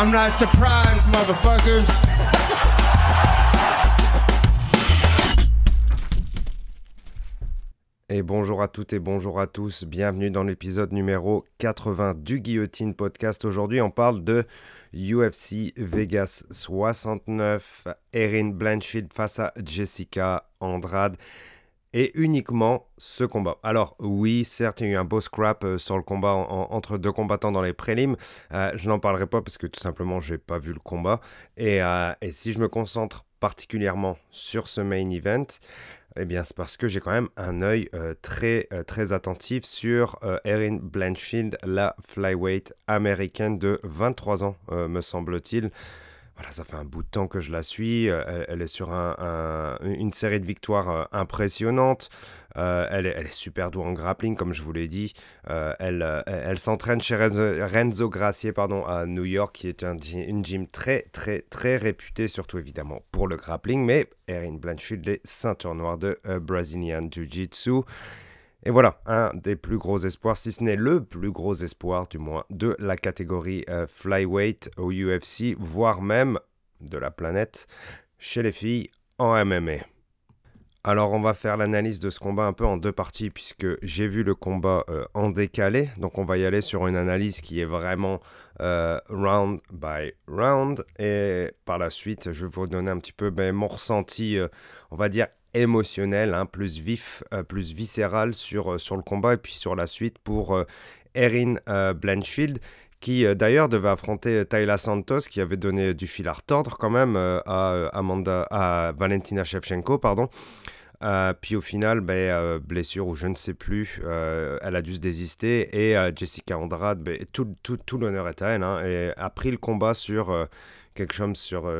I'm not surprised, motherfuckers. Et bonjour à toutes et bonjour à tous, bienvenue dans l'épisode numéro 80 du Guillotine Podcast. Aujourd'hui on parle de UFC Vegas 69, Erin Blanchfield face à Jessica Andrade et uniquement ce combat. Alors oui, certes, il y a eu un beau scrap euh, sur le combat entre deux combattants dans les prélims. Euh, je n'en parlerai pas parce que tout simplement, j'ai pas vu le combat. Et, euh, et si je me concentre particulièrement sur ce main event, eh bien, c'est parce que j'ai quand même un œil très, très attentif sur Erin Blanchfield, la flyweight américaine de 23 ans, me semble-t-il. Ça fait un bout de temps que je la suis. Elle, est sur une série de victoires impressionnantes. Euh, elle, est, super douée en grappling, comme je vous l'ai dit. Euh, euh, elle, s'entraîne chez Renzo, Gracier pardon, à New York, qui est un, une gym très, très, très réputée, surtout évidemment pour le grappling. Mais Erin Blanchfield est ceinture noire de Brazilian Jiu-Jitsu. Et voilà, un des plus gros espoirs, si ce n'est le plus gros espoir du moins, de la catégorie flyweight au UFC, voire même de la planète chez les filles en MMA. Alors on va faire l'analyse de ce combat un peu en deux parties puisque j'ai vu le combat euh, en décalé. Donc on va y aller sur une analyse qui est vraiment euh, round by round. Et par la suite, je vais vous donner un petit peu ben, mon ressenti, euh, on va dire émotionnel, hein, plus vif, plus viscéral sur, sur le combat et puis sur la suite pour Erin Blanchfield qui d'ailleurs devait affronter Tayla Santos, qui avait donné du fil à retordre quand même à, Amanda, à Valentina Shevchenko, pardon. Euh, puis au final, ben, euh, blessure ou je ne sais plus, euh, elle a dû se désister et Jessica Andrade, ben, tout, tout, tout l'honneur est à elle, hein, et a pris le combat sur quelque chose sur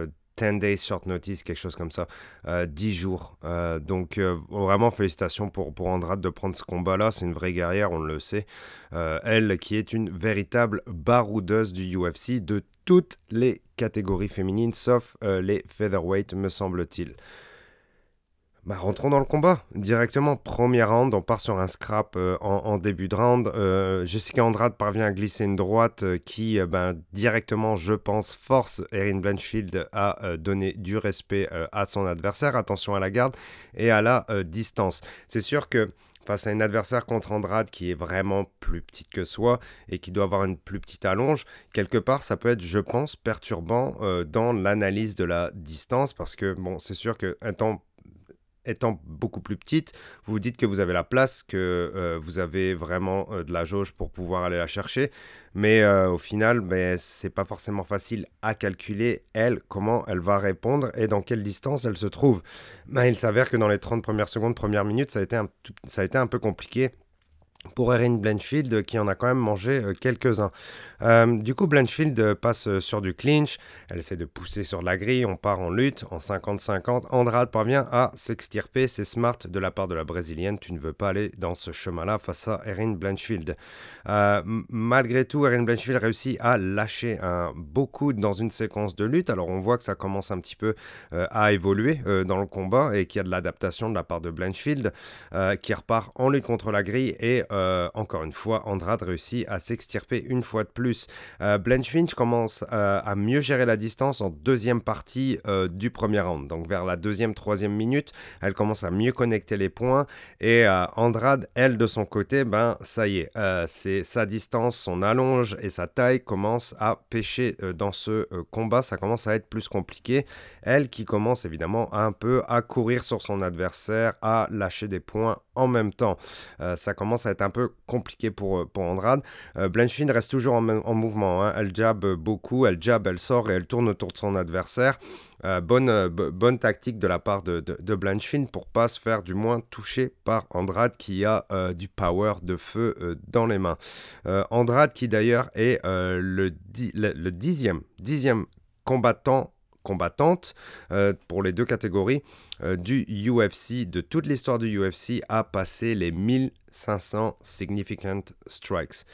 10 days short notice, quelque chose comme ça, 10 jours. donc vraiment félicitations pour, pour Andrade de prendre ce combat-là, c'est une vraie guerrière, on le sait. elle qui est une véritable baroudeuse du UFC de toutes les catégories féminines, sauf les featherweight, me semble-t-il. Bah, rentrons dans le combat directement. Premier round, on part sur un scrap euh, en, début de round. Euh, Jessica Andrade parvient à glisser une droite euh, qui, ben, directement, je pense, force Erin Blanchfield à donner du respect à son adversaire. Attention à la garde et à la distance. C'est sûr que face à un adversaire contre Andrade qui est vraiment plus petite que soi et qui doit avoir une plus petite allonge, quelque part, ça peut être, je pense, perturbant dans l'analyse de la distance parce que, bon, c'est sûr que temps étant beaucoup plus petite, vous vous dites que vous avez la place, que euh, vous avez vraiment euh, de la jauge pour pouvoir aller la chercher. Mais euh, au final, ben, c'est pas forcément facile à calculer, elle, comment elle va répondre et dans quelle distance elle se trouve. Ben, il s'avère que dans les 30 premières secondes, premières minutes, ça a été ça a été un peu compliqué pour Erin Blanchfield qui en a quand même mangé euh, quelques-uns. Euh, du coup, Blanchfield passe euh, sur du clinch, elle essaie de pousser sur la grille, on part en lutte, en 50-50. Andrade parvient à s'extirper, c'est smart de la part de la brésilienne, tu ne veux pas aller dans ce chemin-là face à Erin Blanchfield. malgré tout, Erin Blanchfield réussit à lâcher un beaucoup dans une séquence de lutte, alors on voit que ça commence un petit peu à évoluer dans le combat et qu'il y a de l'adaptation de la part de Blanchfield qui repart en lutte contre la grille et encore une fois, Andrade réussit à s'extirper une fois de plus. Euh, Finch commence euh, à mieux gérer la distance en deuxième partie euh, du premier round. Donc vers la deuxième, troisième minute, elle commence à mieux connecter les points. Et Andrade, elle, de son côté, ben ça y est, c'est sa distance, son allonge et sa taille commencent à pêcher dans ce combat. Ça commence à être plus compliqué. Elle qui commence évidemment un peu à courir sur son adversaire, à lâcher des points en même temps. ça commence à être un peu compliqué pour, euh, pour Andrade. Euh, reste toujours en, mouvement. Hein. Elle jab beaucoup, elle jab, elle sort et elle tourne autour de son adversaire. Euh, bonne, bonne tactique de la part de, de, pour pas se faire du moins toucher par Andrade qui a du power de feu dans les mains. Andrade qui d'ailleurs est le, le, dixième, dixième combattant combattante euh, pour les deux catégories euh, du UFC, de toute l'histoire du UFC, a passé les 1500 significant strikes.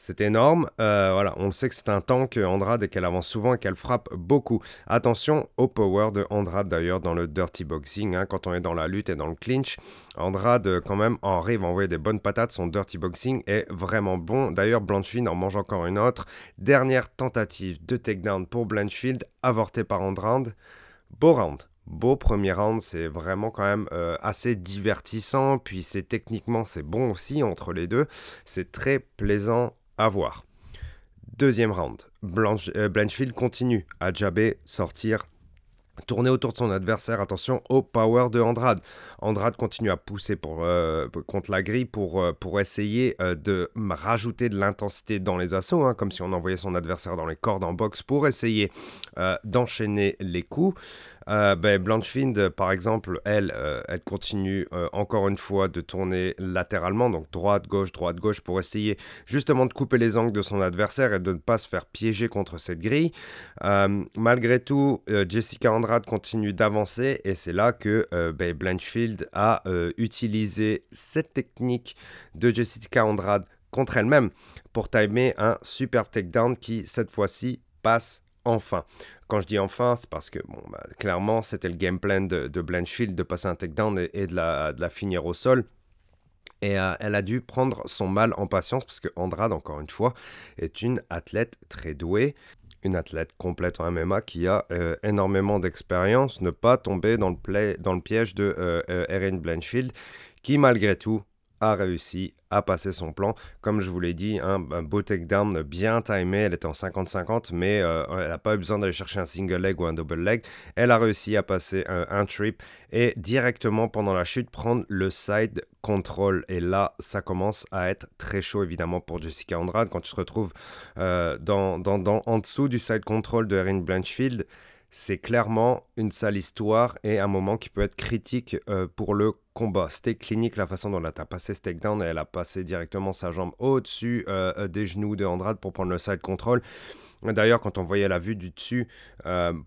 C'est énorme. Euh, voilà, on sait que c'est un tank Andrade et qu'elle avance souvent et qu'elle frappe beaucoup. Attention au power de Andrade d'ailleurs dans le dirty boxing. Hein, quand on est dans la lutte et dans le clinch, Andrade quand même arrive à envoyer des bonnes patates. Son dirty boxing est vraiment bon. D'ailleurs, Blanchfield en mange encore une autre. Dernière tentative de takedown pour Blanchfield, avortée par Andrade. Beau round beau premier round, c'est vraiment quand même euh, assez divertissant, puis c'est techniquement c'est bon aussi entre les deux, c'est très plaisant à voir. Deuxième round, euh, Blanchfield continue à jabber, sortir, tourner autour de son adversaire. Attention au power de Andrade. Andrade continue à pousser euh, contre la grille pour, pour essayer de rajouter de l'intensité dans les assauts, hein, comme si on envoyait son adversaire dans les cordes en boxe pour essayer d'enchaîner les coups. Euh, ben, Blanchfield, par exemple, elle, euh, continue euh, encore une fois de tourner latéralement, donc droite, gauche, droite, gauche, pour essayer justement de couper les angles de son adversaire et de ne pas se faire piéger contre cette grille. malgré tout, Jessica Andrade continue d'avancer et c'est là que ben, Blanchfield a utilisé cette technique de Jessica Andrade contre elle-même pour timer un super takedown qui, cette fois-ci, passe enfin. Quand je dis enfin, c'est parce que, bah, clairement, c'était le game plan de, Blanchfield de passer un takedown et, et de, la, de finir au sol. Et euh, elle a dû prendre son mal en patience parce que Andrade, encore une fois, est une athlète très douée, une athlète complète en MMA qui a euh, énormément d'expérience, ne pas tomber dans le, dans le piège de euh, Erin Blanchfield, qui malgré tout a réussi à passer son plan. Comme je vous l'ai dit, un beau takedown bien timé. Elle était en 50-50, mais euh, elle n'a pas eu besoin d'aller chercher un single leg ou un double leg. Elle a réussi à passer un, trip et directement pendant la chute prendre le side control. Et là, ça commence à être très chaud évidemment pour Jessica Andrade quand tu te retrouves euh, dans, en dessous du side control de Erin Blanchfield c'est clairement une sale histoire et un moment qui peut être critique euh, pour le combat. C'était clinique la façon dont elle a passé ce takedown et elle a passé directement sa jambe au-dessus euh, euh, des genoux de Andrade pour prendre le side control. D'ailleurs, quand on voyait la vue du dessus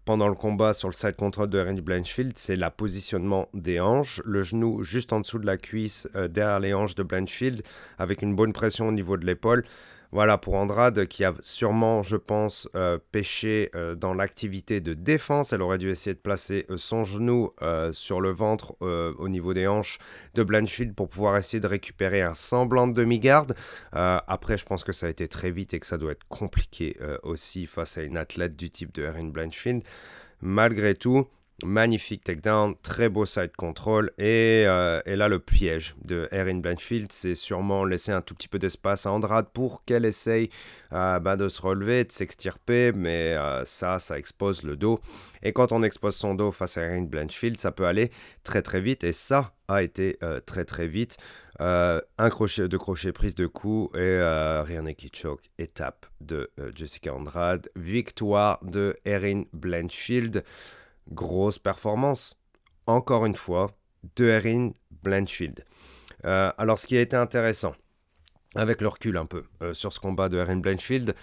pendant le combat sur le side control de Randy Blanchfield, c'est la positionnement des hanches, le genou juste en dessous de la cuisse derrière les hanches de Blanchfield avec une bonne pression au niveau de l'épaule. Voilà, pour Andrade, qui a sûrement, je pense, euh, pêché euh, dans l'activité de défense. Elle aurait dû essayer de placer euh, son genou sur le ventre au niveau des hanches de Blanchfield pour pouvoir essayer de récupérer un semblant de demi-garde. après, je pense que ça a été très vite et que ça doit être compliqué aussi face à une athlète du type de Erin Blanchfield. Malgré tout, Magnifique takedown, très beau side control. Euh, et, là, le piège de Erin Blanchfield, c'est sûrement laisser un tout petit peu d'espace à Andrade pour qu'elle essaye euh, bah, de se relever, de s'extirper. Mais euh, ça, ça expose le dos. Et quand on expose son dos face à Erin Blanchfield, ça peut aller très très vite. Et ça a été très très vite. un crochet de crochet, prise de coup et rien n'est qui choke. Étape de Jessica Andrade. Victoire de Erin Blanchfield. Grosse performance, encore une fois, de Erin Blanchfield. Euh, alors, ce qui a été intéressant, avec le recul un peu, euh, sur ce combat de Erin Blanchfield,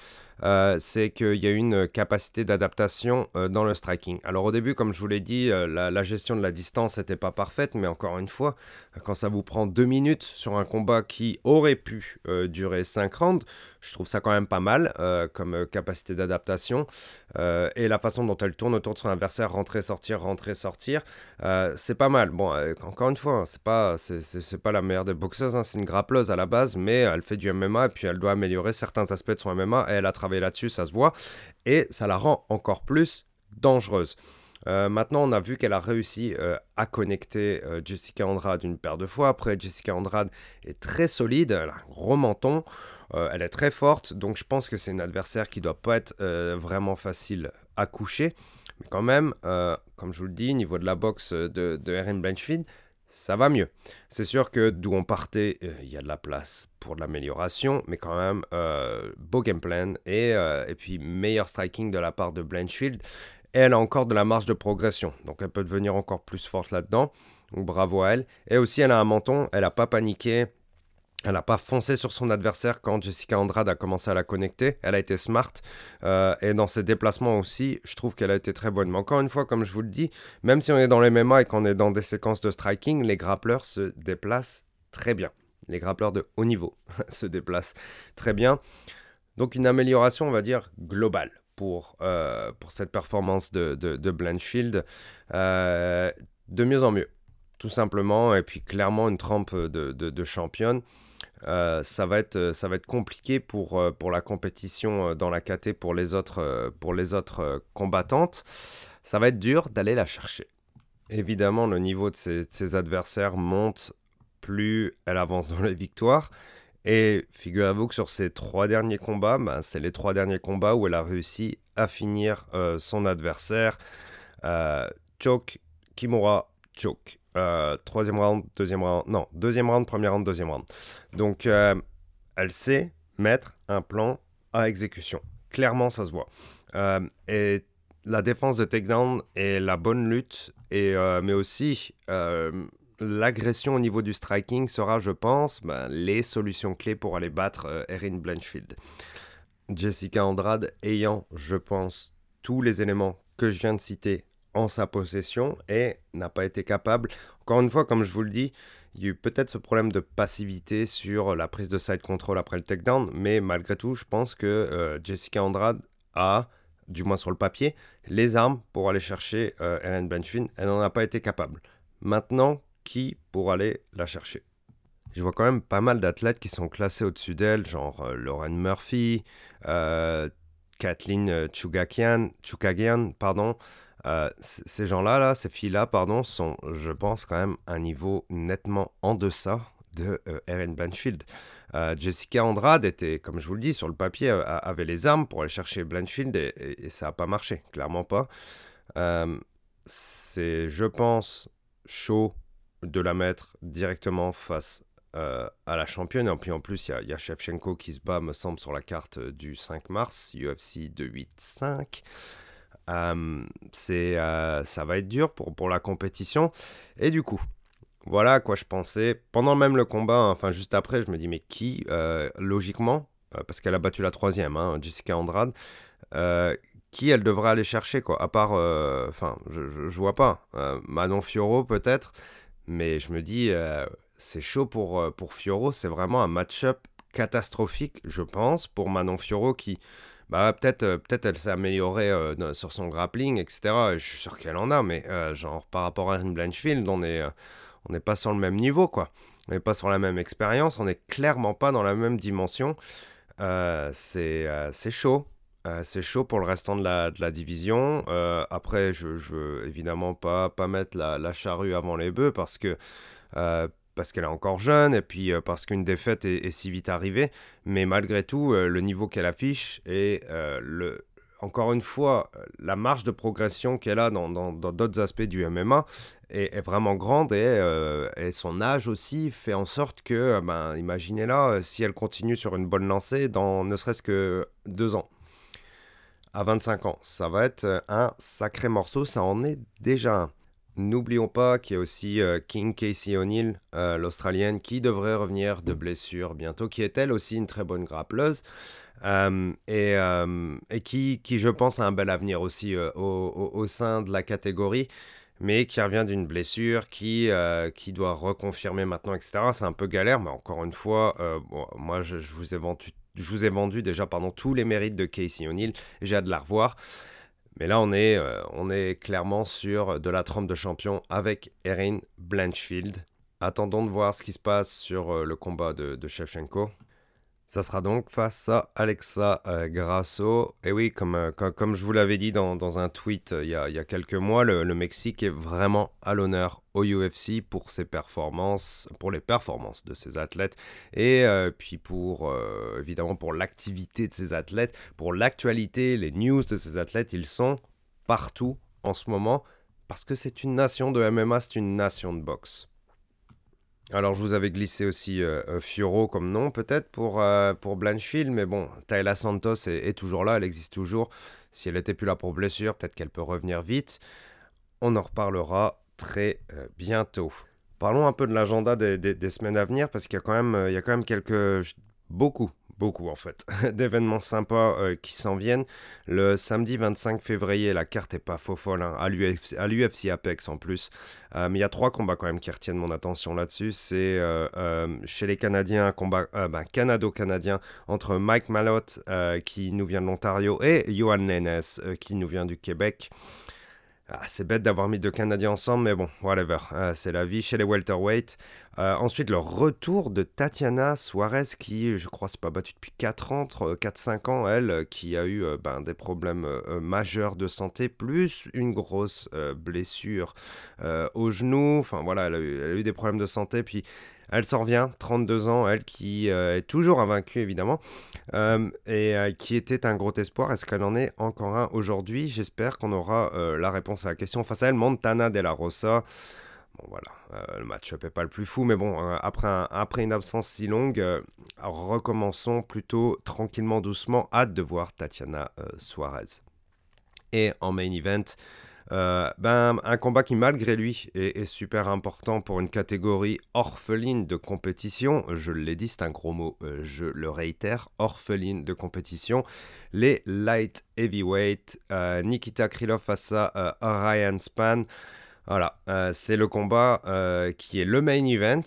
euh, c'est qu'il y a une capacité d'adaptation dans le striking. Alors au début, comme je vous l'ai dit, la, gestion de la distance n'était pas parfaite, mais encore une fois, quand ça vous prend deux minutes sur un combat qui aurait pu durer cinq rounds, je trouve ça quand même pas mal euh, comme euh, capacité d'adaptation. Euh, et la façon dont elle tourne autour de son adversaire, rentrer, sortir, rentrer, sortir, c'est pas mal. Bon, encore une fois, hein, c'est pas, pas la meilleure des boxeuses, hein, c'est une grappleuse à la base, mais elle fait du MMA et puis elle doit améliorer certains aspects de son MMA et elle a là-dessus, ça se voit. Et ça la rend encore plus dangereuse. maintenant, on a vu qu'elle a réussi à connecter Jessica Andrade une paire de fois. Après, Jessica Andrade est très solide, elle a un gros menton. Euh, elle est très forte, donc je pense que c'est une adversaire qui doit pas être euh, vraiment facile à coucher. Mais quand même, euh, comme je vous le dis, niveau de la boxe de, de Erin Blanchfield, ça va mieux. C'est sûr que d'où on partait, il y a de la place pour de l'amélioration, mais quand même, beau game plan et, et, puis meilleur striking de la part de Blanchfield. elle a encore de la marge de progression, donc elle peut devenir encore plus forte là-dedans. Donc bravo à elle. Et aussi, elle a un menton, elle n'a pas paniqué. Elle n'a pas foncé sur son adversaire quand Jessica Andrade a commencé à la connecter. Elle a été smart. Euh, et dans ses déplacements aussi, je trouve qu'elle a été très bonne. Mais encore une fois, comme je vous le dis, même si on est dans les MMA et qu'on est dans des séquences de striking, les grappleurs se déplacent très bien. les grappleurs de haut niveau se déplacent très bien. Donc une amélioration, on va dire, globale pour, euh, cette performance de, de, Blanchfield. Euh, de mieux en mieux, tout simplement. Et puis clairement une trempe de, de championne. Euh, ça, va être, ça va être compliqué pour, pour la compétition dans la KT pour les autres, combattantes. Ça va être dur d'aller la chercher. Évidemment, le niveau de ses, ses adversaires monte plus elle avance dans les victoires. Et figurez-vous que sur ces trois derniers combats, ben, c'est les trois derniers combats où elle a réussi à finir euh, son adversaire. Euh, choke, Kimura, choke. Euh, troisième round, deuxième round, non, deuxième round, premier round, deuxième round. Donc, elle sait mettre un plan à exécution. Clairement, ça se voit. et la défense de takedown et la bonne lutte, et, mais aussi l'agression au niveau du striking sera, je pense, ben, les solutions clés pour aller battre euh, Erin Blanchfield. Jessica Andrade ayant, je pense, tous les éléments que je viens de citer en sa possession et n'a pas été capable. Encore une fois, comme je vous le dis, il y a eu peut-être ce problème de passivité sur la prise de side control après le takedown, mais malgré tout, je pense que euh, Jessica Andrade a, du moins sur le papier, les armes pour aller chercher euh, Erin. Elle n'en a pas été capable. Maintenant, qui pour aller la chercher? Je vois quand même pas mal d'athlètes qui sont classés au-dessus d'elle, genre euh, Lauren Murphy, euh, Kathleen Chukagian, pardon. Ces gens-là, là, ces filles-là, pardon, sont, je pense, quand même un niveau nettement en deçà de Erin Blanchfield. Jessica Andrade était, comme je vous le dis, sur le papier, avait les armes pour aller chercher Blanchfield et, ça n'a pas marché, clairement pas. c'est, je pense, chaud de la mettre directement face euh, à la championne. Et puis en plus, il y, a Shevchenko qui se bat, me semble, sur la carte du 5 mars, UFC 285. Euh, c'est, euh, ça va être dur pour, pour la compétition. Et du coup, voilà à quoi je pensais. Pendant même le combat, hein, enfin juste après, je me dis, mais qui, logiquement, parce qu'elle a battu la troisième, hein, Jessica Andrade, qui elle devrait aller chercher, quoi, à part, enfin, je, je, vois pas. Manon Fioro, peut-être. Mais je me dis, euh, c'est chaud pour, euh, pour Fioro. C'est vraiment un match-up catastrophique, je pense, pour Manon Fioro qui, bah, peut-être euh, peut elle s'est améliorée sur son grappling, etc. Je suis sûr qu'elle en a, mais genre par rapport à Erin Blanchfield, on n'est on n'est pas sur le même niveau, quoi. On n'est pas sur la même expérience, on n'est clairement pas dans la même dimension. c'est chaud. Euh, c'est chaud pour le restant de la, division. Euh, après, je, je veux évidemment pas, pas mettre la, charrue avant les bœufs parce que euh, parce qu'elle est encore jeune et puis parce qu'une défaite est, si vite arrivée. Mais malgré tout, le niveau qu'elle affiche et le, encore une fois, la marge de progression qu'elle a dans d'autres aspects du MMA est, vraiment grande et, son âge aussi fait en sorte que, ben, imaginez-la, si elle continue sur une bonne lancée dans ne serait-ce que deux ans à 25 ans. Ça va être euh, un sacré morceau, ça en est déjà un. N'oublions pas qu'il y a aussi euh, King Casey O'Neill, euh, l'Australienne, qui devrait revenir de blessure bientôt, qui est elle aussi une très bonne grappleuse. et, et qui, qui, je pense, a un bel avenir aussi au, sein de la catégorie, mais qui revient d'une blessure, qui, qui doit reconfirmer maintenant, etc. C'est un peu galère, mais encore une fois, moi, je, je, vous ai vendu je vous ai vendu déjà pardon, tous les mérites de Casey O'Neill. J'ai hâte de la revoir. Mais là, on est, euh, on est clairement sur de la trompe de champion avec Erin Blanchfield. Attendons de voir ce qui se passe sur euh, le combat de, de Shevchenko. Ça sera donc face à Alexa euh, Grasso. Et oui, comme, euh, comme, je vous l'avais dit dans, un tweet euh, il, y a, quelques mois, le, Mexique est vraiment à l'honneur au UFC pour ses performances, pour les performances de ses athlètes et puis pour évidemment pour l'activité de ses athlètes, pour l'actualité, les news de ses athlètes, ils sont partout en ce moment parce que c'est une nation de MMA, c'est une nation de boxe. Alors, je vous avais glissé aussi euh, euh, Fioro comme nom, peut-être, pour, euh, Blanchfield, mais bon, Tayla Santos est, toujours là, elle existe toujours. Si elle n'était plus là pour blessure, peut-être qu'elle peut revenir vite. On en reparlera très bientôt. Parlons un peu de l'agenda des, semaines à venir, parce qu'il y, a quand même, y a quand même quelques. beaucoup, beaucoup en fait, d'événements sympas euh, qui s'en viennent. Le samedi 25 février, la carte est pas faux folle, hein, à l'UFC Apex en plus. Euh, mais il y a trois combats quand même qui retiennent mon attention là-dessus. C'est euh, chez les Canadiens, un combat ben, canado-canadien entre Mike Mallott, qui nous vient de l'Ontario, et Johan Nenes, qui nous vient du Québec. Ah, c'est bête d'avoir mis deux Canadiens ensemble, mais bon, whatever. Ah, c'est la vie chez les welterweight. Euh, ensuite, le retour de Tatiana Suarez, qui, je crois, s'est pas battue depuis 4 ans, 4-5 ans, elle, qui a eu euh, ben, des problèmes euh, majeurs de santé, plus une grosse blessure au genou. Enfin, voilà, elle a, eu, elle a, eu, des problèmes de santé. Puis elle s'en revient, 32 ans, elle qui euh, est toujours invaincue évidemment, euh, et euh, qui était un gros espoir. Est-ce qu'elle en est encore un aujourd'hui? J'espère qu'on aura la réponse à la question face à elle. Montana de la Rosa. Bon voilà, le match-up n'est pas le plus fou, mais bon, après, après une absence si longue, recommençons plutôt tranquillement, doucement. Hâte de voir Tatiana Suarez. Et en main event, euh, ben, un combat qui, malgré lui, est, super important pour une catégorie orpheline de compétition. Je l'ai dit, c'est un gros mot, euh, je le réitère, orpheline de compétition. Les light heavyweight, euh, Nikita Krylov face à Ryan Span. Voilà, c'est le combat qui est le main event.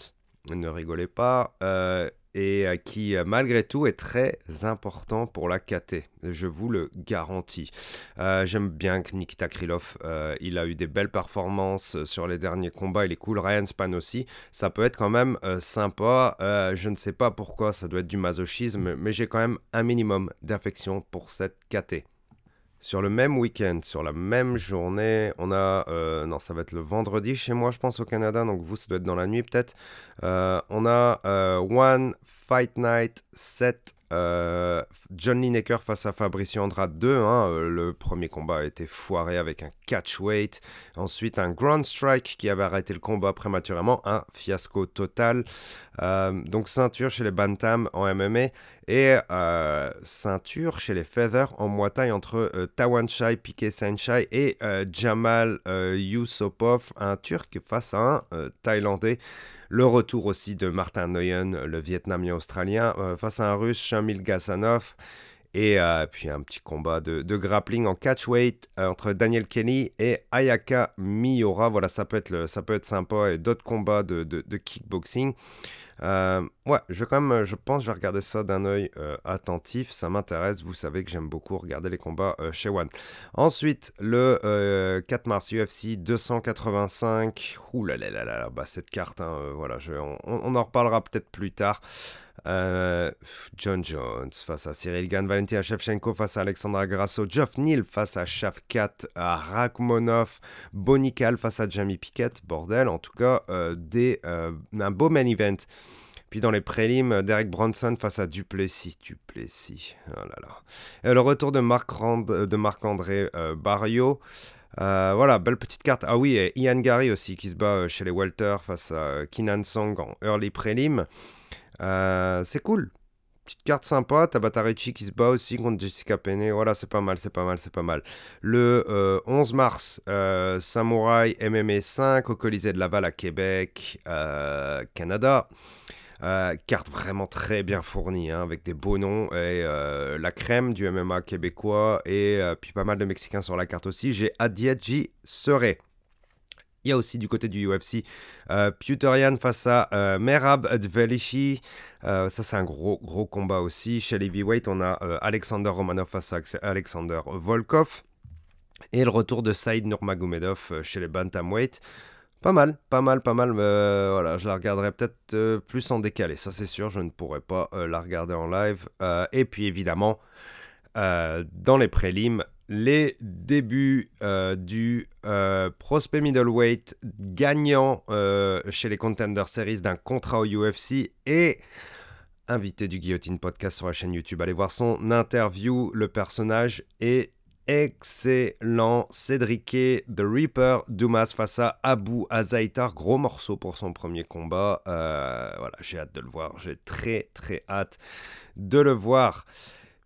Ne rigolez pas et euh, qui euh, malgré tout est très important pour la KT, je vous le garantis. Euh, j'aime bien que Nikita Krylov, il a eu des belles performances sur les derniers combats, il est cool, Ryan Span aussi, ça peut être quand même sympa, je ne sais pas pourquoi, ça doit être du masochisme, mais j'ai quand même un minimum d'affection pour cette KT. Sur le même week-end, sur la même journée, on a... Euh, non, ça va être le vendredi chez moi, je pense, au Canada. Donc vous, ça doit être dans la nuit peut-être. Euh, on a euh, One Fight Night 7 euh, John Lineker face à Fabricio Andrade 2. Hein, euh, le premier combat a été foiré avec un catch weight. Ensuite, un ground strike qui avait arrêté le combat prématurément. Un fiasco total. Euh, donc, ceinture chez les Bantam en MMA. Et ceinture chez les Feather en moitié entre Tawan Shai, Piquet et Jamal Yusupov, un Turc face à un Thaïlandais. Le retour aussi de Martin Nguyen, le Vietnamien australien, euh, face à un Russe, Shamil Gassanov. Et euh, puis un petit combat de, grappling en catchweight euh, entre Daniel Kenny et Ayaka Miura. Voilà, ça peut être, ça sympa. Et d'autres combats de kickboxing. Euh, ouais, je quand même, je pense, je vais regarder ça d'un œil euh, attentif. Ça m'intéresse. Vous savez que j'aime beaucoup regarder les combats euh, chez One. Ensuite, le 4 mars UFC 285. Ouh là là là là, bah cette carte, hein, voilà, on, en reparlera peut-être plus tard. John Jones face à Cyril Gann, Valentina Shevchenko face à Alexandra Grasso, Geoff Neal face à Shavkat Rakhmonov, Bonikal face à Jamie Pickett, bordel, en tout cas, des, un beau main event. Puis dans les prélims, Derek Bronson face à Duplessis. Duplessis. Oh là là. Et le retour de Marc-André euh, Barrio. Euh, voilà, belle petite carte. Ah oui, et Ian Gary aussi qui se bat euh, chez les Walter face à Kinan Song en early prélim. c'est cool. Petite carte sympa. Tabata Ricci qui se bat aussi contre Jessica Penne. Voilà, c'est pas mal, c'est pas mal, c'est pas mal. Le 11 mars, Samouraï MMA 5 au Colisée de Laval à Québec, Canada. Euh, carte vraiment très bien fournie, hein, avec des beaux noms et euh, la crème du MMA québécois et euh, puis pas mal de Mexicains sur la carte aussi. J'ai Adiadji Seré. Il y a aussi du côté du UFC euh, face à Merab Dvelishi. ça, c'est un gros, gros combat aussi. Chez l'heavyweight, on a Alexander Romanov face à Alexander Volkov. Et le retour de Saïd Nurmagomedov chez les Bantamweight. Pas mal, pas mal, pas mal. Euh, voilà, je la regarderai peut-être euh, plus en décalé, ça c'est sûr. Je ne pourrais pas euh, la regarder en live. et puis évidemment, dans les prélims, les débuts du prospect middleweight gagnant chez les Contender Series d'un contrat au UFC et invité du Guillotine Podcast sur la chaîne YouTube. Allez voir son interview. Le personnage est excellent. Cédric The Reaper, Dumas face à Abu Azaitar. Gros morceau pour son premier combat. Euh, voilà, j'ai hâte de le voir. J'ai très très hâte de le voir.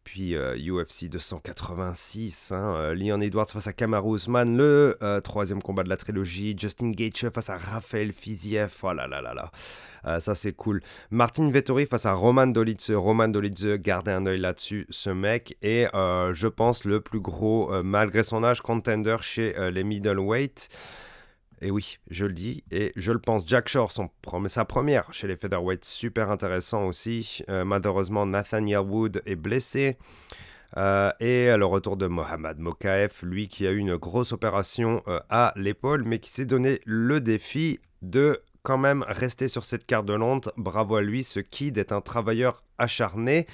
Puis UFC 286, hein, Leon Edwards face à Kamaru Usman, le troisième combat de la trilogie, Justin Gaethje face à Raphaël Fiziev, oh là là là là, ça c'est cool. Martin Vettori face à Roman Dolidze, Roman Dolidze, gardez un œil là-dessus, ce mec est, je pense, le plus gros, malgré son âge, contender chez les middleweight. Et oui, je le dis et je le pense. Jack Shore, son, sa première chez les featherweights, super intéressant aussi. Euh, malheureusement, Nathaniel Wood est blessé. Euh, et le retour de Mohamed Mokaef, lui qui a eu une grosse opération euh, à l'épaule, mais qui s'est donné le défi de quand même rester sur cette carte de Londres. Bravo à lui, ce kid est un travailleur acharné.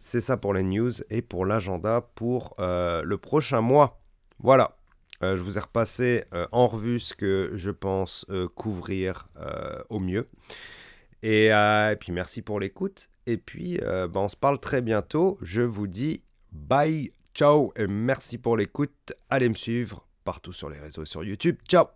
C'est ça pour les news et pour l'agenda pour le prochain mois. Voilà, je vous ai repassé euh, en revue ce que je pense euh, couvrir au mieux. Et, puis merci pour l'écoute. Et puis ben, on se parle très bientôt. Je vous dis bye, ciao et merci pour l'écoute. Allez me suivre partout sur les réseaux et sur YouTube. Ciao